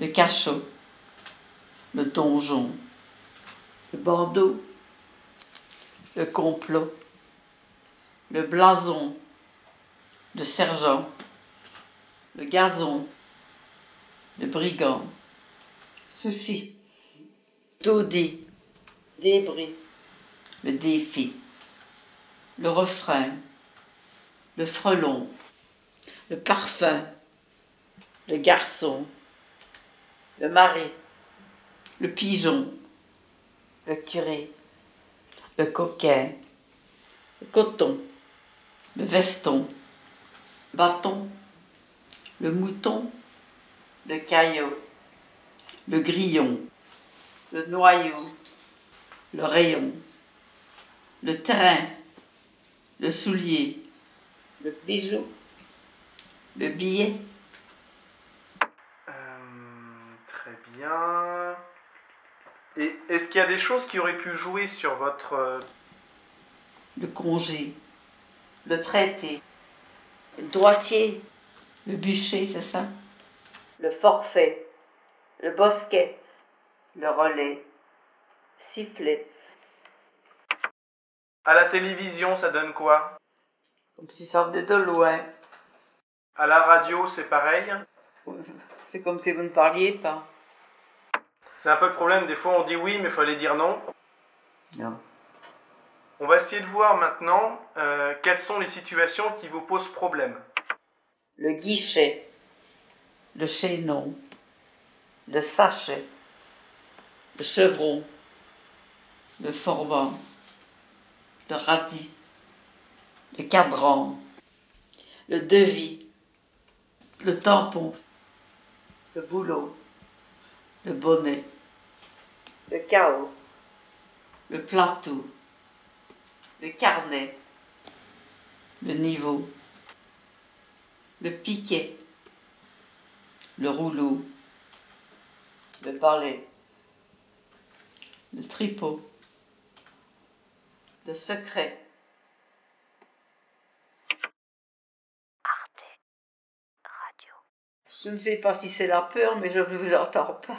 le cachot, le donjon, le bandeau, le complot, le blason, le sergent, le gazon, le brigand, souci, taudis, débris, le défi, le refrain, le frelon, le parfum, le garçon, le mari, le pigeon, le curé, le coquin, le coton, le veston, le bâton, le mouton, le caillot, le grillon, le noyau, le rayon, le train, le soulier, le bijou, le billet. Euh, très bien. Et est-ce qu'il y a des choses qui auraient pu jouer sur votre... euh, le congé, le traité, le droitier, le bûcher, c'est ça? Le forfait, le bosquet, le relais, sifflet, À la télévision, ça donne quoi? Comme si ça venait de loin. À la radio, c'est pareil? C'est comme si vous ne parliez pas. C'est un peu le problème, des fois on dit oui, mais il fallait dire non. On va essayer de voir maintenant euh, quelles sont les situations qui vous posent problème. Le guichet, le chaînon, le sachet, le chevron, le forban, le radis, le cadran, le devis, le tampon, le boulot, le bonnet, le chaos, le plateau, le carnet, le niveau, le piquet, le rouleau, le balai, le tripot, le secret. Je ne sais pas si c'est la peur, mais je ne vous entends pas.